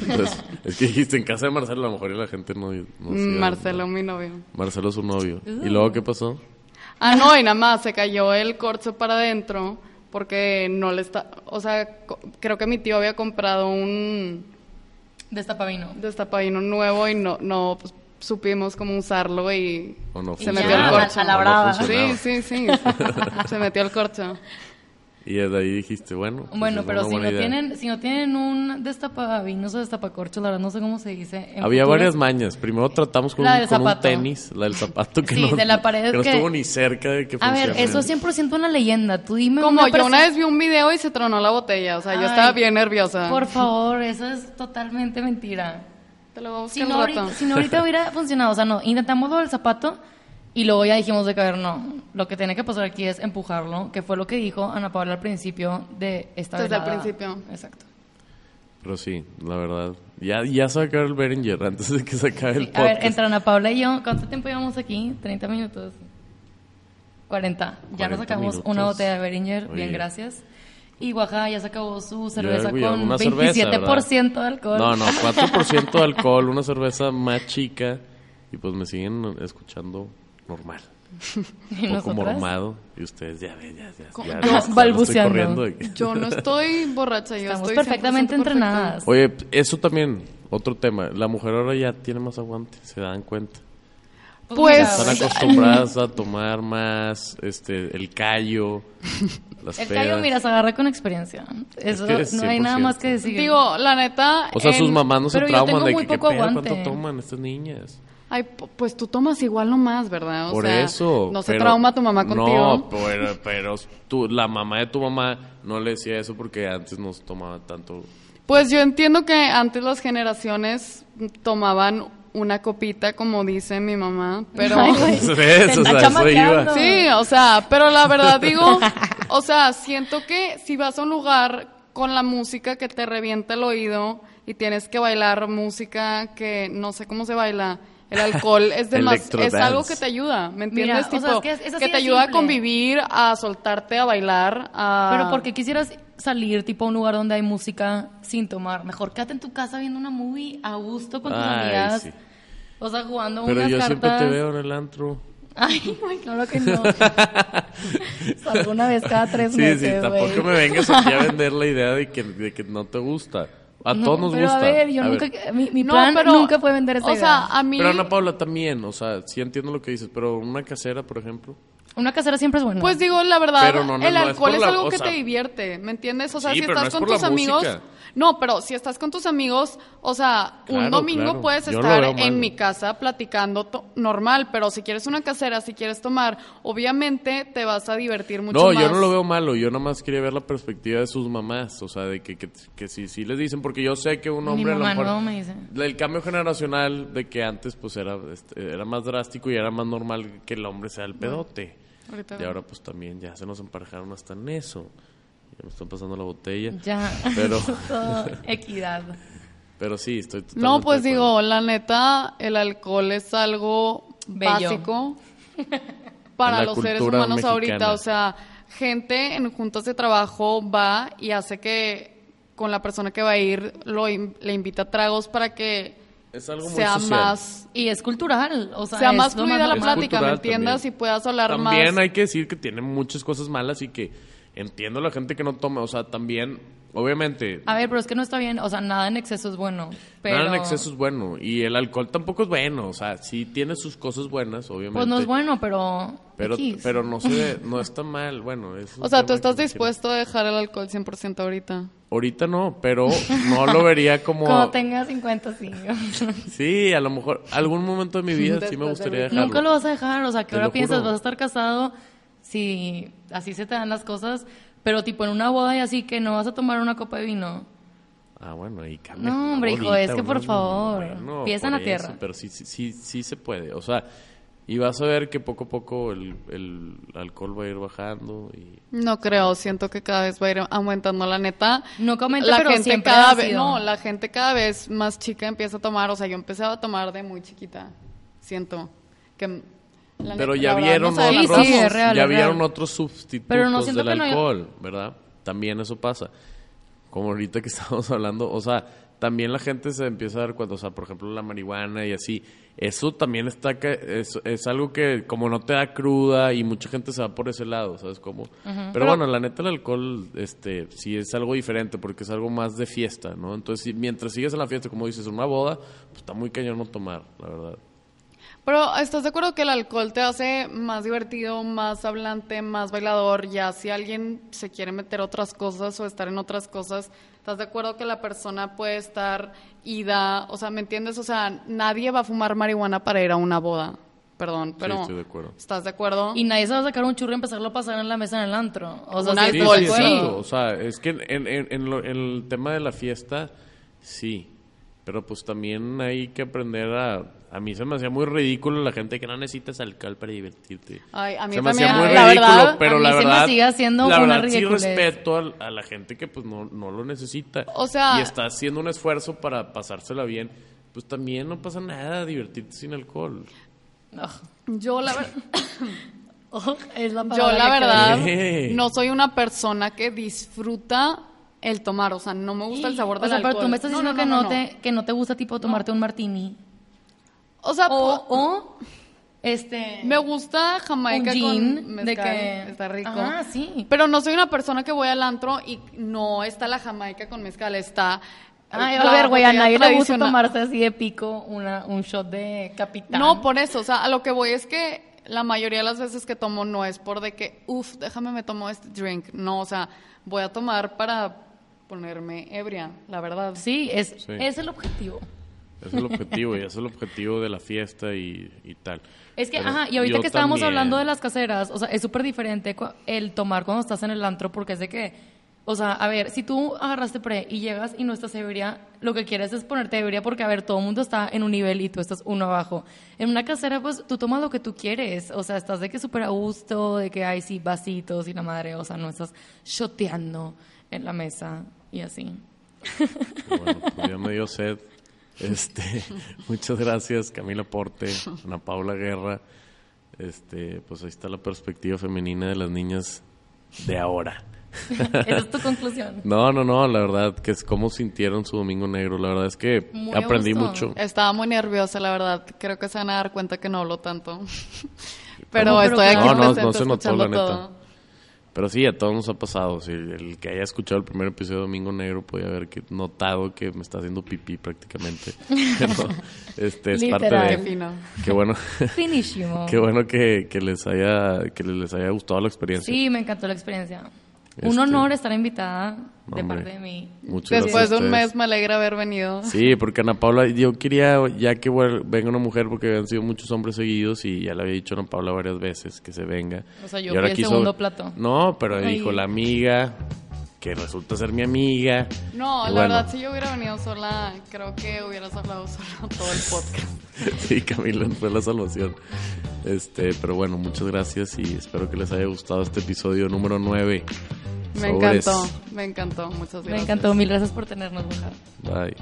Entonces, es que dijiste en casa de Marcelo, a lo mejor la gente no, no se Mm, Marcelo, mi novio. Marcelo es su novio. ¿Y luego qué pasó? Ah, no, y nada más se cayó el corcho para adentro porque no le está... O sea, co- creo que mi tío había comprado un Destapavino. destapadino nuevo y no, no pues, supimos cómo usarlo y ¿O no se metió el corcho. a la ¿O no? Sí, sí, sí. *laughs* se metió el corcho. Y de ahí dijiste, bueno. pues Bueno, pero si no, idea. tienen, si no tienen un destapavinos o destapacorchos, la verdad no sé cómo se dice. en Había futuras- varias mañas. Primero tratamos con, La un, del con un zapato. tenis, la del zapato que Sí, no, de la pared que no que- estuvo ni cerca de que A ver, eso es 100% una leyenda. Tú dime Como una yo una vez vi un video y se tronó la botella, o sea, yo Ay, estaba bien nerviosa. Por favor, eso es totalmente mentira. Te lo voy a buscar Si al no, rato. ahorita, si no ahorita hubiera *laughs* funcionado, o sea, no, intentamos lo del zapato y luego ya dijimos de que, a ver, no, lo que tiene que pasar aquí es empujarlo, que fue lo que dijo Ana Paula al principio de esta Desde el velada. principio. Exacto. Pero sí, la verdad. Ya, ya se va a acabar el Behringer antes de que se acabe el Sí, a ver, podcast. entre Ana Paula y yo, ¿cuánto tiempo llevamos aquí? ¿30 minutos? 40. Ya 40 nos sacamos minutos. una botella de Beringer, bien, gracias. Y Oaxaca ya se acabó su cerveza con una cerveza, 27% de alcohol. No, no, 4% de *laughs* alcohol, una cerveza más chica. Y pues me siguen escuchando normal. *laughs* ¿Y Un poco mormado. Y ustedes ya ven, ya, ya, ya, Yo ya balbuceando. *laughs* Yo no estoy borracha, yo Estamos estoy perfectamente 100% perfecta. entrenadas. Oye, eso también, otro tema. La mujer ahora ya tiene más aguante, se dan cuenta. Pues- Están acostumbradas a tomar más, este, el callo, las El callo, mira, se agarra con experiencia. Eso que no hay nada más 100%. que decir. Digo, la neta... O sea, sus mamás no se pero yo trauman tengo de muy que, ¿qué poco pedo? aguante. ¿Cuánto toman estas niñas? Ay, pu- pues tú tomas igual nomás, ¿verdad? O Por sea, eso. No se pero- trauma tu mamá contigo. No, pero, pero tú, la mamá de tu mamá no le decía eso porque antes no se tomaba tanto. Pues yo entiendo que antes las generaciones tomaban una copita, como dice mi mamá, pero... *laughs* Ay, güey, Eso te es, o está sea, eso iba. chamaqueando. Sí, o sea, pero la verdad digo, *laughs* o sea, siento que si vas a un lugar con la música que te revienta el oído y tienes que bailar música que no sé cómo se baila, el alcohol *laughs* es de más, Electro es algo que te ayuda, ¿me Mira, entiendes? o sea, tipo, es que es- es así que te ayuda a convivir, a soltarte, a bailar, a... Pero porque quisieras salir tipo a un lugar donde hay música sin tomar. Mejor quédate en tu casa viendo una movie a gusto con tus Ay, amigas. sí. O sea, jugando Pero unas yo cartas. siempre te veo en el antro. Ay, *laughs* güey, claro que no. *laughs* Salgo una vez cada tres Sí, meses, sí, tampoco güey. me vengas aquí a vender la idea de que, de que no te gusta. A No, todos nos pero gusta. a ver, yo A nunca... ver. Mi, mi No, plan pero, nunca fue vender esa O idea. sea, a mí... Pero Ana Paula también, o sea, sí entiendo lo que dices, pero una casera, por ejemplo. Una casera siempre es buena. Pues digo, la verdad, Pero no, no, el es alcohol es, la- algo o que sea- te divierte, ¿me entiendes? O sea, Sí, si pero no estás es con por la tus amigos, música. No, pero si estás con tus amigos, o sea, un domingo claro. puedes estar en mi casa platicando normal, pero si quieres una casera, si quieres tomar, obviamente te vas a divertir mucho No, más. yo no lo veo malo, yo nomás quería ver la perspectiva de sus mamás, o sea, de que, que, que si, si les dicen, porque yo sé que un Mi hombre a lo mamá mejor... no me dice. El cambio generacional de que antes pues era, este, era más drástico y era más normal que el hombre sea el pedote. Ahorita Y ahora pues también ya se nos emparejaron hasta en eso. Ya me están pasando la botella. Ya. Pero- *laughs* equidad. Pero sí, estoy totalmente No, pues digo, la neta, el alcohol es algo Bello. básico *laughs* para los seres humanos mexicana. ahorita. O sea, gente en juntas de trabajo va y hace que con la persona que va a ir lo in- le invita tragos para que Es algo muy sea social. más Y es cultural, o sea, sea es más fluida la plática, ¿me entiendas? también. Y puedas hablar También más. hay que decir que tiene muchas cosas malas y que entiendo la gente que no toma, o sea, también, obviamente, A ver, pero es que no está bien, o sea, nada en exceso es bueno. Pero... nada en exceso es bueno y el alcohol tampoco es bueno, o sea, sí tiene sus cosas buenas, obviamente. Pues no es bueno, pero... Pero, X. pero no se, no está mal, bueno. es O sea, tú estás que- dispuesto a dejar el alcohol 100% ahorita. Ahorita no, pero no lo vería *laughs* como... Cuando tenga 50, sí. *laughs* Sí, a lo mejor algún momento de mi *laughs* vida sí me de gustaría dejarlo. Nunca lo vas a dejar, o sea, ¿qué Te hora lo piensas? juro. ¿Vas a estar casado? Si así se te dan las cosas, pero tipo en una boda y así que no vas a tomar una copa de vino. Ah, bueno, ahí cambia. No, hombre, hijo, es que por favor, bueno, pies en la tierra. eso, pero sí, sí, sí, sí se puede. O sea, y vas a ver que poco a poco el, el alcohol va a ir bajando y... No creo, siento que cada vez va a ir aumentando la neta. No comenta, la pero gente siempre cada vez, no, la gente cada vez más chica empieza a tomar, o sea, yo empecé a tomar de muy chiquita. Siento que la Pero ya vieron otros. Sí, real, ya vieron otros sustitutos Pero no del no alcohol, ¿verdad? También eso pasa. Como ahorita que *laughs* estamos hablando, o sea, también la gente se empieza a dar cuenta, o sea, por ejemplo, la marihuana y así, eso también está, que es, es algo que como no te da cruda y mucha gente se va por ese lado, ¿sabes cómo? Pero, bueno, la neta el alcohol, este, sí es algo diferente porque es algo más de fiesta, ¿no? Entonces, si- mientras sigues en la fiesta, como dices, una boda, pues está muy cañón no tomar, la verdad. Pero ¿estás de acuerdo que el alcohol te hace más divertido, más hablante, más bailador? Ya si alguien se quiere meter otras cosas o estar en otras cosas, ¿estás de acuerdo que la persona puede estar ida? O sea, ¿me entiendes? O sea, nadie va a fumar marihuana para ir a una boda. Perdón, pero estoy de acuerdo. ¿estás de acuerdo? Y nadie se va a sacar un churro y empezarlo a pasar en la mesa en el antro. O sea, sí, Sí, alcohol, sí, sí. O sea, es que en, en- en lo- en el tema de la fiesta, sí. Pero pues también hay que aprender a... A mí se me hacía muy ridículo la gente que no necesitas alcohol para divertirte. Ay, a mí se me hacía muy ridículo, verdad, pero a mí la se me verdad... sigue haciendo la una verdad, sí ridiculez. respeto a, la gente que pues no, no lo necesita. O sea- Y está haciendo un esfuerzo para pasársela bien. Pues también no pasa nada divertirte sin alcohol. Ugh. yo la verdad... *coughs* Ugh, es la Yo la verdad no soy una persona que disfruta el tomar, o sea, no me gusta el sabor O del sea, alcohol. pero tú me estás No, diciendo no, que, no, no, no. te, que no te gusta tipo tomarte un martini. O sea, O, este... me gusta Jamaica un con mezcal, de que... está rico. Ah, sí. Pero no soy una persona que voy al antro y no está la Jamaica con mezcal, está Ay, a ver, güey, a nadie le gusta tomarse así de pico una, un shot de capitán. No, por eso, o sea, a lo que voy es que la mayoría de las veces que tomo no es por de que, uff, déjame me tomo este drink. No, o sea, voy a tomar para ponerme ebria, la verdad. Sí, es, Sí. es el objetivo. Es el objetivo y es el objetivo de la fiesta y, y tal. Es que, Pero ajá, y ahorita que estábamos también- hablando de las caseras, o sea, es súper diferente el tomar cuando estás en el antro porque es de que, o sea, a ver, si tú agarraste pre y llegas y no estás ebria, lo que quieres es ponerte ebria porque, a ver, todo el mundo está en un nivel y tú estás uno abajo. En una casera, pues, tú tomas lo que tú quieres, o sea, estás de que súper a gusto, de que hay sí vasitos y la madre, o sea, no estás shoteando en la mesa y así. Bueno, pues ya me dio sed. Este, *laughs* muchas gracias, Camila Porte, Ana Paula Guerra. Este, pues ahí está la perspectiva femenina de las niñas de ahora. *laughs* Esa es tu conclusión. No, no, no, la verdad que es cómo sintieron su domingo negro. La verdad es que Muy aprendí gusto. mucho. Estaba muy nerviosa, la verdad. Creo que se van a dar cuenta que no hablo tanto. *laughs* Pero No, pero estoy aquí. No, no, presente no se notó, la neta. todo. Pero sí, a todos nos ha pasado. Si el que haya escuchado el primer episodio de Domingo Negro puede haber que, notado que me está haciendo pipí prácticamente. *laughs* Pero este es parte Literal. De. fino. Qué bueno. Finísimo. *laughs* Qué bueno que, que les haya que les haya gustado la experiencia. Sí, me encantó la experiencia. Un Este, honor estar invitada de hombre. parte de mí. Después de un mes me alegra haber venido. Sí, porque Ana Paula, yo quería ya que vuel- venga una mujer porque han sido muchos hombres seguidos y ya le había dicho a Ana Paula varias veces que se venga. O sea, yo Y ahora fui el quiso- segundo plato. No, pero Ay. dijo la amiga, que resulta ser mi amiga. No, Y la bueno, verdad, si yo hubiera venido sola, creo que hubieras hablado sola *laughs* todo el podcast. *laughs* Sí, Camila fue la salvación. Este, pero bueno, muchas gracias y espero que les haya gustado este episodio número 9. Me encantó, me encantó. Muchas gracias. Me encantó. Mil gracias por tenernos, mujer. Bye.